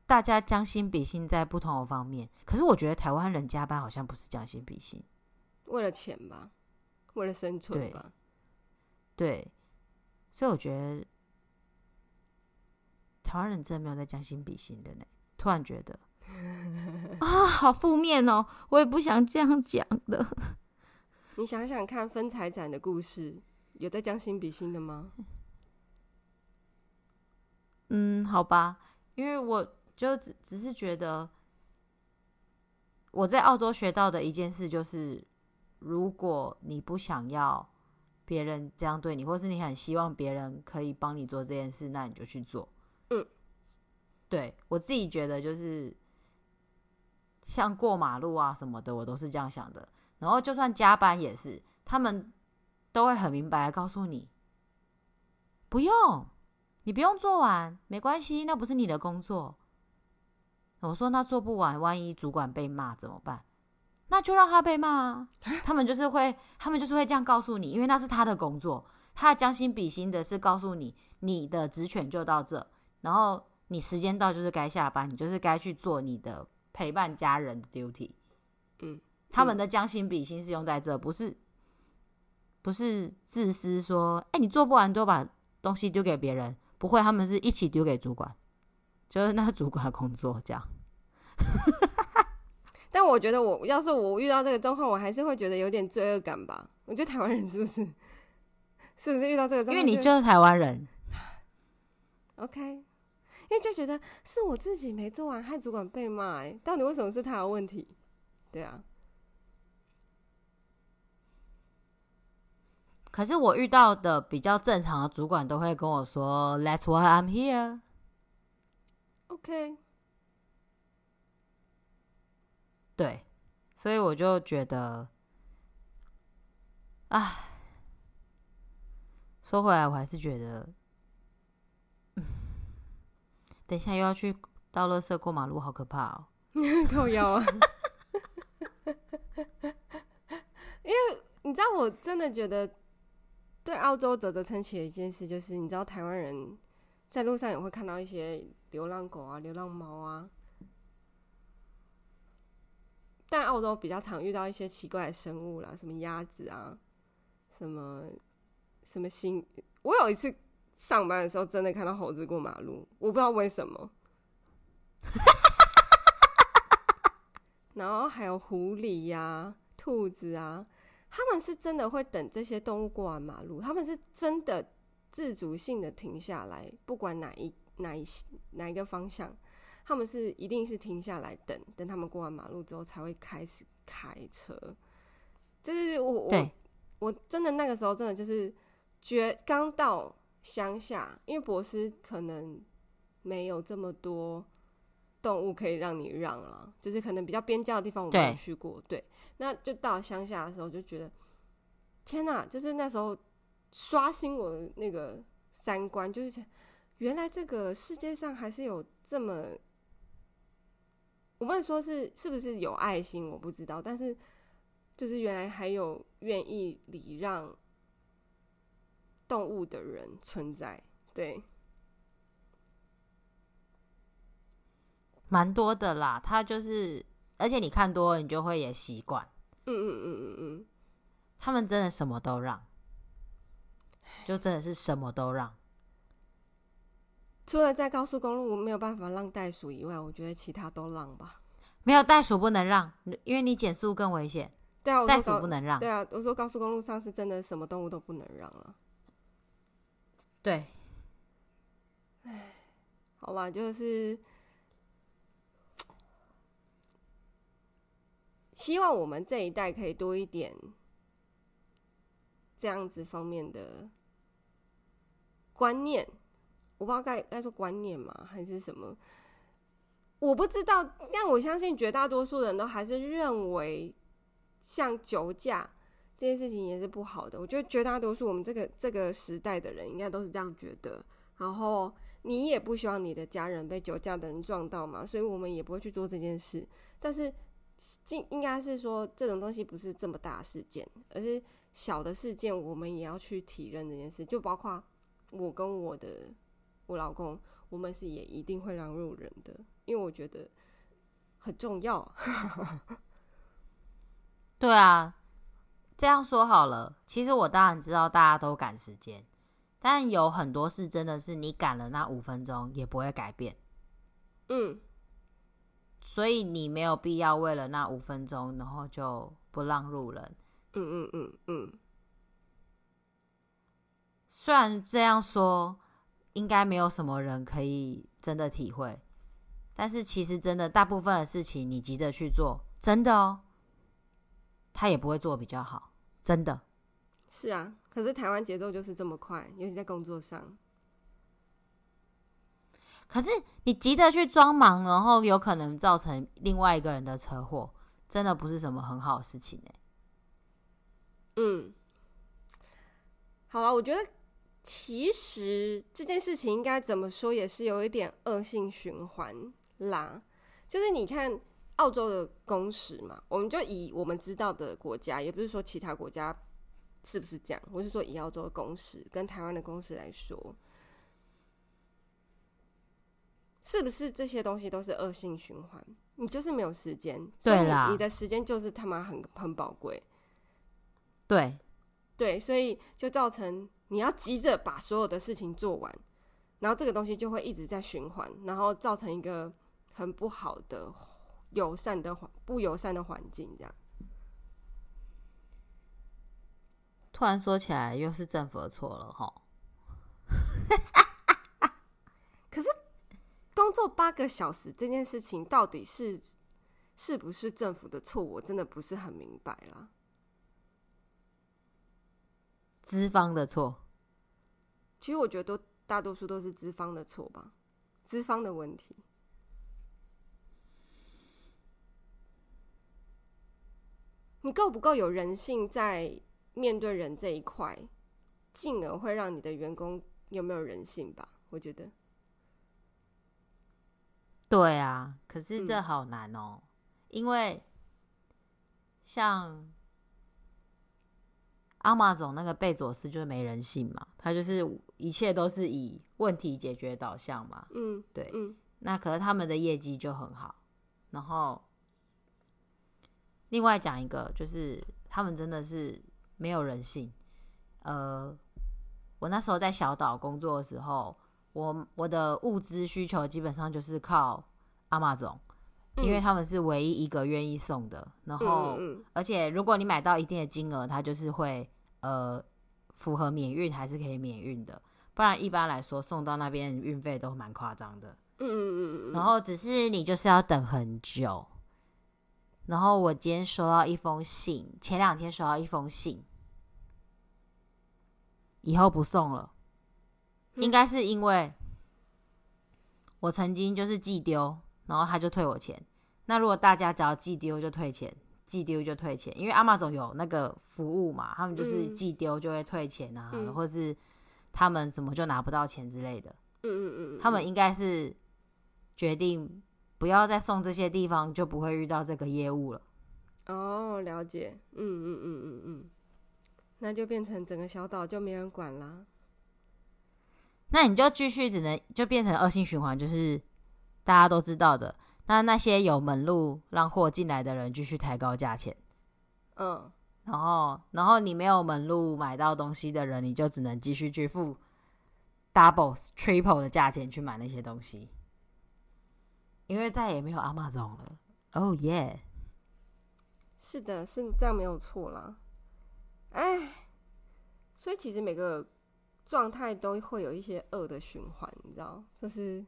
[SPEAKER 2] 大家将心比心在不同的方面，可是我觉得台湾人加班好像不是将心比心，
[SPEAKER 1] 为了钱吧，为了生存吧，
[SPEAKER 2] 对，对，所以我觉得台湾人真的没有在将心比心的呢。突然觉得 *laughs* 啊，好负面哦，我也不想这样讲的。*laughs*
[SPEAKER 1] 你想想看，分财产的故事有在将心比心的吗？
[SPEAKER 2] 嗯，好吧，因为我就只只是觉得我在澳洲学到的一件事就是，如果你不想要别人这样对你，或是你很希望别人可以帮你做这件事，那你就去做。
[SPEAKER 1] 嗯，
[SPEAKER 2] 对，我自己觉得就是像过马路啊什么的，我都是这样想的。然后就算加班也是，他们都会很明白的告诉你，不用，你不用做完，没关系，那不是你的工作。我说那做不完，万一主管被骂怎么办？那就让他被骂啊。*laughs* 他们就是会，他们就是会这样告诉你，因为那是他的工作，他将心比心的是告诉你，你的职权就到这，然后你时间到就是该下班，你就是该去做你的陪伴家人的 duty。
[SPEAKER 1] 嗯。
[SPEAKER 2] 他们的将心比心是用在这，不是不是自私说，哎、欸，你做不完就把东西丢给别人，不会，他们是一起丢给主管，就是那主管的工作这样。*laughs*
[SPEAKER 1] 但我觉得我，我要是我遇到这个状况，我还是会觉得有点罪恶感吧。我觉得台湾人是不是是不是遇到这个状况？
[SPEAKER 2] 因为你就是台湾人，*sighs*
[SPEAKER 1] OK，因为就觉得是我自己没做完，害主管被骂，哎，到底为什么是他的问题？对啊。
[SPEAKER 2] 可是我遇到的比较正常的主管都会跟我说，That's why I'm here。
[SPEAKER 1] OK，
[SPEAKER 2] 对，所以我就觉得，唉，说回来，我还是觉得，嗯，等一下又要去倒垃圾过马路，好可怕哦！*laughs*
[SPEAKER 1] 靠腰啊！因为你知道，我真的觉得。对澳洲啧啧称奇的一件事，就是你知道台湾人在路上也会看到一些流浪狗啊、流浪猫啊，但澳洲比较常遇到一些奇怪的生物啦，什么鸭子啊，什么什么星。我有一次上班的时候，真的看到猴子过马路，我不知道为什么。然后还有狐狸呀、啊、兔子啊。他们是真的会等这些动物过完马路，他们是真的自主性的停下来，不管哪一哪一哪一个方向，他们是一定是停下来等等他们过完马路之后才会开始开车。就是我我我真的那个时候真的就是觉刚到乡下，因为博斯可能没有这么多动物可以让你让了，就是可能比较边郊的地方我没有去过，对。对那就到乡下的时候，就觉得天哪！就是那时候刷新我的那个三观，就是原来这个世界上还是有这么……我不能说是是不是有爱心，我不知道，但是就是原来还有愿意礼让动物的人存在，对，
[SPEAKER 2] 蛮多的啦。他就是。而且你看多了，你就会也习惯。
[SPEAKER 1] 嗯嗯嗯嗯嗯，
[SPEAKER 2] 他们真的什么都让，就真的是什么都让。
[SPEAKER 1] 除了在高速公路没有办法让袋鼠以外，我觉得其他都让吧。
[SPEAKER 2] 没有袋鼠不能让，因为你减速更危险。
[SPEAKER 1] 对啊，
[SPEAKER 2] 袋鼠不能让。
[SPEAKER 1] 对啊，我说高速公路上是真的什么动物都不能让了。
[SPEAKER 2] 对。
[SPEAKER 1] 唉，好吧，就是。希望我们这一代可以多一点这样子方面的观念，我不知道该该说观念吗，还是什么？我不知道，但我相信绝大多数人都还是认为，像酒驾这件事情也是不好的。我觉得绝大多数我们这个这个时代的人应该都是这样觉得。然后你也不希望你的家人被酒驾的人撞到嘛，所以我们也不会去做这件事。但是。应应该是说，这种东西不是这么大的事件，而是小的事件，我们也要去体认这件事。就包括我跟我的我老公，我们是也一定会让路人的，因为我觉得很重要。*laughs*
[SPEAKER 2] 对啊，这样说好了。其实我当然知道大家都赶时间，但有很多事真的是你赶了那五分钟也不会改变。
[SPEAKER 1] 嗯。
[SPEAKER 2] 所以你没有必要为了那五分钟，然后就不让路人。
[SPEAKER 1] 嗯嗯嗯嗯。
[SPEAKER 2] 虽然这样说，应该没有什么人可以真的体会。但是其实真的大部分的事情，你急着去做，真的哦，他也不会做比较好，真的。
[SPEAKER 1] 是啊，可是台湾节奏就是这么快，尤其在工作上。
[SPEAKER 2] 可是你急着去装忙，然后有可能造成另外一个人的车祸，真的不是什么很好的事情欸。
[SPEAKER 1] 嗯，好了，我觉得其实这件事情应该怎么说，也是有一点恶性循环啦。就是你看澳洲的工时嘛，我们就以我们知道的国家，也不是说其他国家是不是这样，我是说以澳洲的工时跟台湾的工时来说。是不是这些东西都是恶性循环？你就是没有时间，对啦，你的时间就是他妈很很宝贵。
[SPEAKER 2] 对，
[SPEAKER 1] 对，所以就造成你要急着把所有的事情做完，然后这个东西就会一直在循环，然后造成一个很不好的友善的环不友善的环境，这样。
[SPEAKER 2] 突然说起来，又是政府的错了哈。*laughs*
[SPEAKER 1] 可是。工作八个小时这件事情到底是是不是政府的错？我真的不是很明白啦。
[SPEAKER 2] 资方的错，
[SPEAKER 1] 其实我觉得都大多数都是资方的错吧，资方的问题。你够不够有人性在面对人这一块，进而会让你的员工有没有人性吧？我觉得。
[SPEAKER 2] 对啊，可是这好难哦，嗯、因为像亚马逊那个贝佐斯就是没人性嘛，他就是一切都是以问题解决导向嘛。嗯，对，嗯，那可是他们的业绩就很好。然后另外讲一个，就是他们真的是没有人性。呃，我那时候在小岛工作的时候。我我的物资需求基本上就是靠 Amazon，因为他们是唯一一个愿意送的。然后，而且如果你买到一定的金额，它就是会呃符合免运，还是可以免运的。不然一般来说送到那边运费都蛮夸张的。嗯嗯嗯。然后只是你就是要等很久。然后我今天收到一封信，前两天收到一封信，以后不送了。应该是因为我曾经就是寄丢，然后他就退我钱。那如果大家只要寄丢就退钱，寄丢就退钱，因为 Amazon 有那个服务嘛，他们就是寄丢就会退钱啊，嗯、或是他们什么就拿不到钱之类的。嗯嗯嗯，他们应该是决定不要再送这些地方，就不会遇到这个业务了。
[SPEAKER 1] 哦，了解。嗯嗯嗯嗯嗯，那就变成整个小岛就没人管了。
[SPEAKER 2] 那你就继续只能就变成恶性循环，就是大家都知道的。那那些有门路让货进来的人继续抬高价钱，嗯，然后然后你没有门路买到东西的人，你就只能继续去付 double、triple 的价钱去买那些东西，因为再也没有 Amazon 了。Oh yeah，
[SPEAKER 1] 是的，是这样没有错啦。哎，所以其实每个。状态都会有一些恶的循环，你知道，就是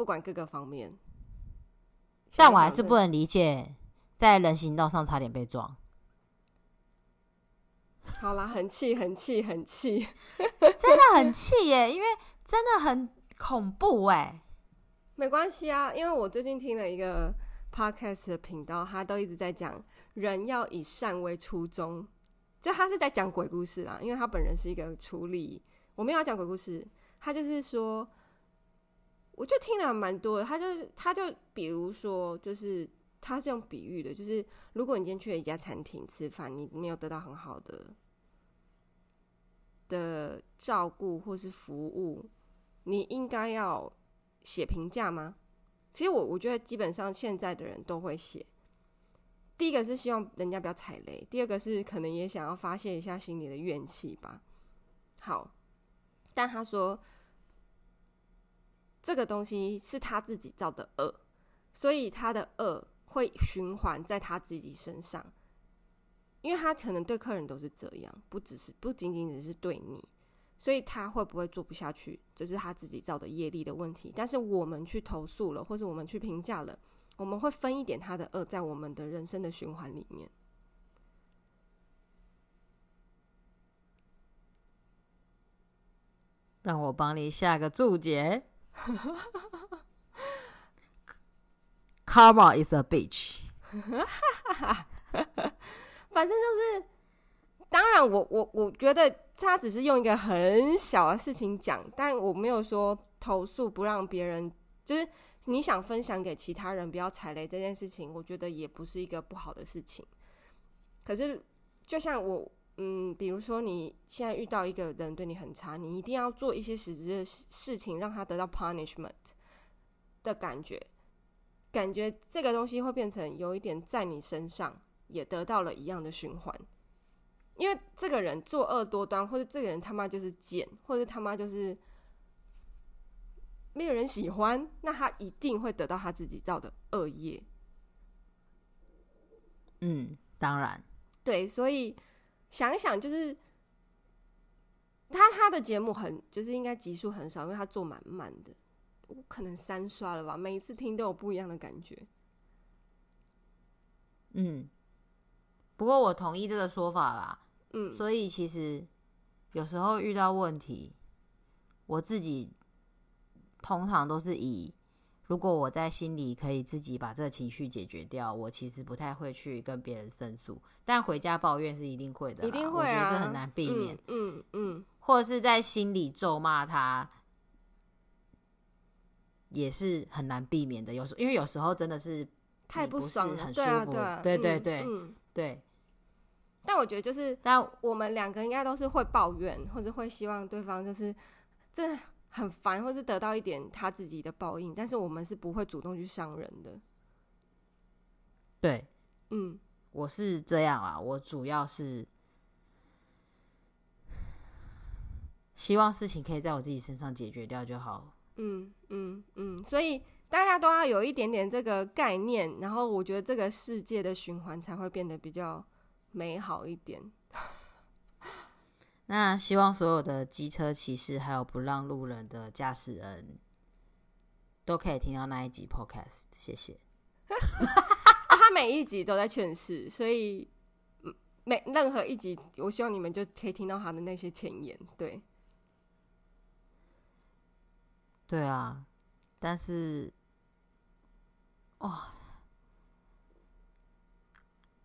[SPEAKER 1] 不管各个方面。
[SPEAKER 2] 但我还是不能理解，在人行道上差点被撞。
[SPEAKER 1] 好啦，很气，很气，很气，
[SPEAKER 2] 真的很气耶！因为真的很恐怖哎。
[SPEAKER 1] 没关系啊，因为我最近听了一个 podcast 的频道，他都一直在讲人要以善为初衷。就他是在讲鬼故事啦，因为他本人是一个处理，我没有要讲鬼故事，他就是说，我就听了蛮多的，他就是他就比如说，就是他是用比喻的，就是如果你今天去了一家餐厅吃饭，你没有得到很好的的照顾或是服务，你应该要写评价吗？其实我我觉得基本上现在的人都会写。第一个是希望人家不要踩雷，第二个是可能也想要发泄一下心里的怨气吧。好，但他说这个东西是他自己造的恶，所以他的恶会循环在他自己身上，因为他可能对客人都是这样，不只是不仅仅只是对你，所以他会不会做不下去，这是他自己造的业力的问题。但是我们去投诉了，或者我们去评价了，我们会分一点他的恶在我们的人生的循环里面。
[SPEAKER 2] 让我帮你下个注解。*laughs* Karma is a bitch。*laughs*
[SPEAKER 1] 反正就是，当然我，我我我觉得他只是用一个很小的事情讲，但我没有说投诉不让别人，就是你想分享给其他人不要踩雷这件事情，我觉得也不是一个不好的事情。可是，就像我，嗯，比如说你现在遇到一个人对你很差，你一定要做一些实质的事情，让他得到 punishment 的感觉，感觉这个东西会变成有一点在你身上。也得到了一样的循环，因为这个人作恶多端，或者这个人他妈就是贱，或者他妈就是没有人喜欢，那他一定会得到他自己造的恶业。
[SPEAKER 2] 嗯，当然，
[SPEAKER 1] 对，所以想一想，就是他他的节目很，就是应该集数很少，因为他做蛮慢的，我可能三刷了吧，每一次听都有不一样的感觉。
[SPEAKER 2] 嗯。不过我同意这个说法啦，
[SPEAKER 1] 嗯，
[SPEAKER 2] 所以其实有时候遇到问题，我自己通常都是以，如果我在心里可以自己把这个情绪解决掉，我其实不太会去跟别人申诉，但回家抱怨是一定会的，
[SPEAKER 1] 一定会啊，
[SPEAKER 2] 我觉得这很难避免，
[SPEAKER 1] 嗯嗯，嗯，
[SPEAKER 2] 或者是在心里咒骂他，也是很难避免的。有时因为有时候真的是
[SPEAKER 1] 太不爽了，
[SPEAKER 2] 很舒服，
[SPEAKER 1] 对啊，对啊，
[SPEAKER 2] 对对对，
[SPEAKER 1] 嗯，
[SPEAKER 2] 对。
[SPEAKER 1] 但我觉得就是，但我们两个应该都是会抱怨，或者会希望对方就是这很烦，或是得到一点他自己的报应。但是我们是不会主动去伤人的。
[SPEAKER 2] 对，
[SPEAKER 1] 嗯，
[SPEAKER 2] 我是这样啊，我主要是希望事情可以在我自己身上解决掉就好。
[SPEAKER 1] 嗯嗯嗯，所以大家都要有一点点这个概念，然后我觉得这个世界的循环才会变得比较。美好一点。
[SPEAKER 2] 那希望所有的机车骑士还有不让路人的驾驶人都可以听到那一集 Podcast，谢谢。*laughs*
[SPEAKER 1] 他每一集都在劝世，所以每任何一集，我希望你们就可以听到他的那些前言。对，
[SPEAKER 2] 对啊，但是，哇。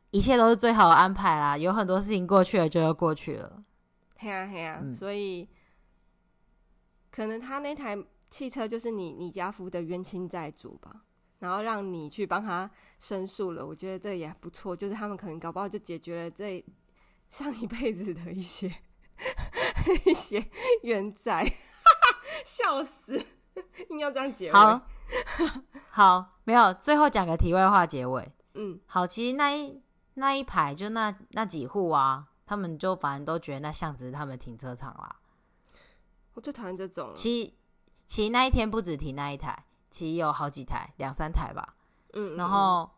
[SPEAKER 2] 一切都是最好的安排啦，有很多事情过去了就要过去了。
[SPEAKER 1] 嘿啊嘿啊，
[SPEAKER 2] 嗯、
[SPEAKER 1] 所以可能他那台汽车就是你你家夫的冤亲债主吧，然后让你去帮他申诉了，我觉得这也不错，就是他们可能搞不好就解决了这上一辈子的一些 *laughs* 一些冤债，*laughs* 笑死，硬要这样结尾。
[SPEAKER 2] 好，好，没有，最后讲个题外话结尾。
[SPEAKER 1] 嗯，
[SPEAKER 2] 好，其实那一。那一排就那那几户啊，他们就反正都觉得那巷子是他们停车场啦。
[SPEAKER 1] 我最讨厌这种。
[SPEAKER 2] 其实其实那一天不止停那一台，其实有好几台，两三台吧。
[SPEAKER 1] 嗯，嗯，嗯。
[SPEAKER 2] 然后，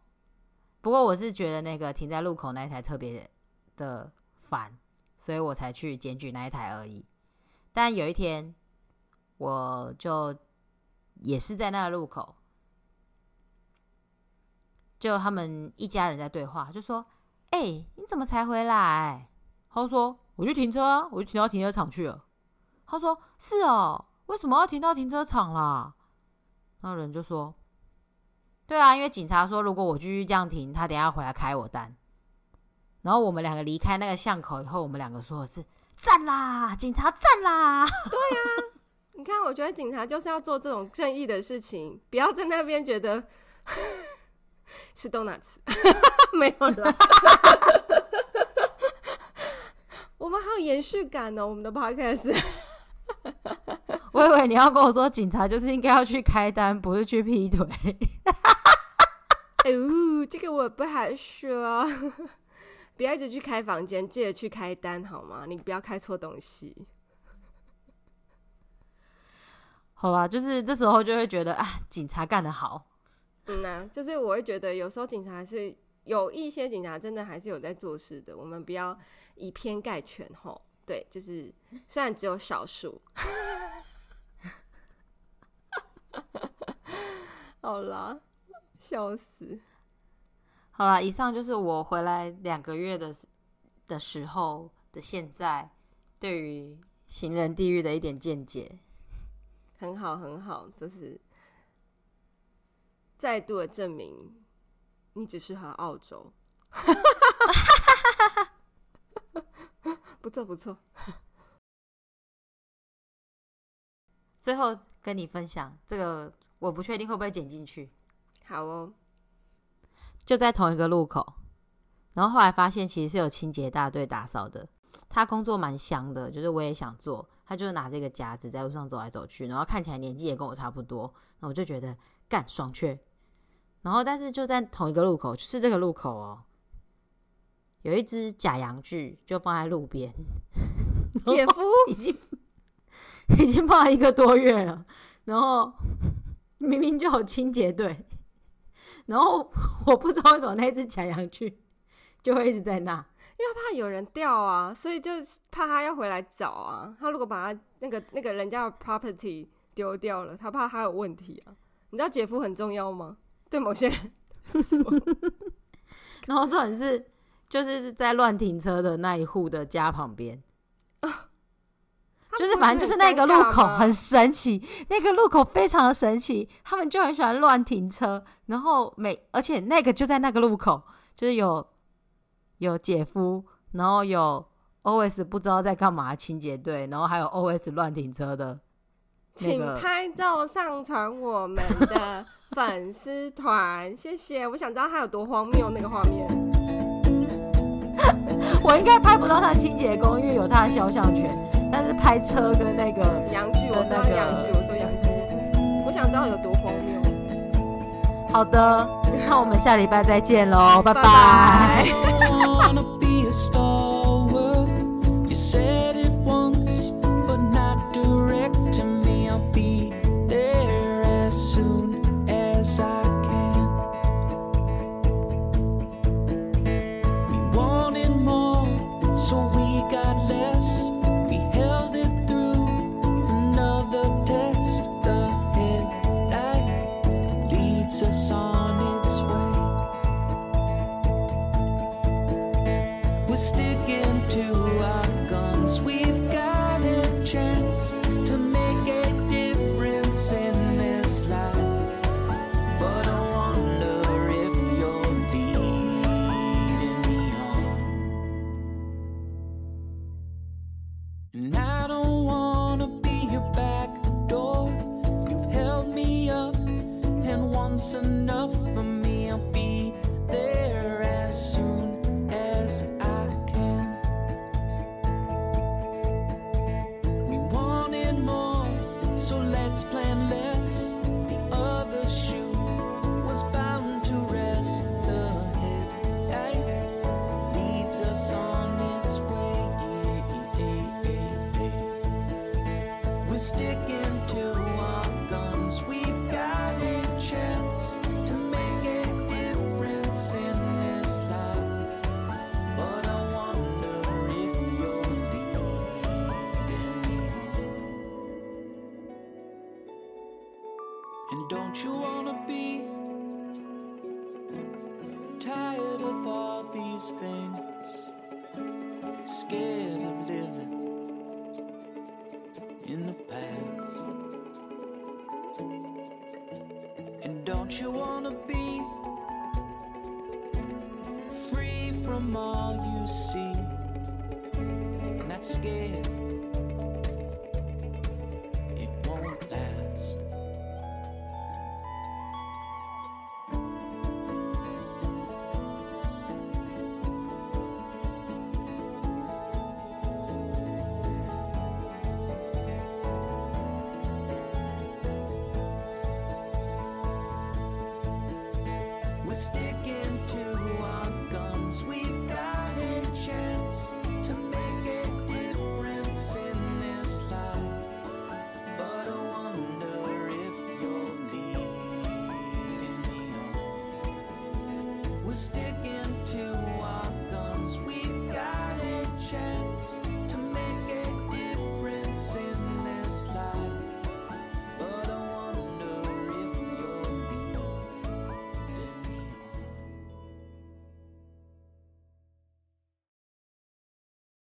[SPEAKER 2] 不过我是觉得那个停在路口那一台特别的烦，所以我才去检举那一台而已。但有一天，我就也是在那个路口。就他们一家人在对话，就说：“哎、欸，你怎么才回来？”他说：“我去停车啊，我就停到停车场去了。”他说：“是哦，为什么要停到停车场啦？”那人就说：“对啊，因为警察说，如果我继续这样停，他等下回来开我单。”然后我们两个离开那个巷口以后，我们两个说的是：“赞啦，警察赞啦！”
[SPEAKER 1] 对啊，你看，我觉得警察就是要做这种正义的事情，不要在那边觉得。*laughs* 吃 donuts *laughs* 没有了，我们好有延续感呢、喔。我们的 podcast，*laughs*
[SPEAKER 2] 我以为你要跟我说，警察就是应该要去开单，不是去劈腿。
[SPEAKER 1] 哎 *laughs* 呦，这个我不好说，不要一直去开房间，记得去开单好吗？你不要开错东西。
[SPEAKER 2] 好吧，就是这时候就会觉得啊，警察干得好。
[SPEAKER 1] 嗯呐、啊，就是我会觉得有时候警察还是有一些警察真的还是有在做事的，我们不要以偏概全吼。对，就是虽然只有少数。好啦，笑死。
[SPEAKER 3] 好啦，以上就是我回来两个月的的时候的现在，对于行人地狱的一点见解。*laughs*
[SPEAKER 1] 很好，很好，就是再度的证明你只适合澳洲。*laughs* 不错，不错。*laughs*
[SPEAKER 3] 最后跟你分享这个，我不确定会不会剪进去。
[SPEAKER 1] 好哦，
[SPEAKER 3] 就在同一个路口，然后后来发现其实是有清洁大队打扫的。他工作蛮香的，就是我也想做。他就拿这个夹子在路上走来走去，然后看起来年纪也跟我差不多，那我就觉得干爽缺。然后，但是就在同一个路口，就是这个路口哦，有一只假阳具就放在路边。*laughs*
[SPEAKER 1] 姐夫
[SPEAKER 3] 已经已经放了一个多月了，然后明明就有清洁队，然后我不知道为什么那只假阳具就会一直在那。
[SPEAKER 1] 因为怕有人掉啊，所以就怕他要回来找啊。他如果把他那个那个人家的 property 丢掉了，他怕他有问题啊。你知道姐夫很重要吗？对某些人。*laughs*
[SPEAKER 3] 然后重点是，就是在乱停车的那一户的家旁边，*laughs* 啊，就是反正就是那个路口很神奇，那个路口非常的神奇，他们就很喜欢乱停车，然后每而且那个就在那个路口，就是有。有姐夫，然后有 OS 不知道在干嘛清洁队，然后还有 OS 乱停车的，
[SPEAKER 1] 请拍照上传我们的粉丝团，谢谢。我想知道他有多荒谬那个画面。
[SPEAKER 3] 我应该拍不到他清洁工，因为有他的肖像权。但是拍车跟那个
[SPEAKER 1] 洋剧，我说洋剧，我说洋剧，我想知道有多荒谬。
[SPEAKER 3] 好的，那我们下礼拜再见喽，*laughs* 拜拜。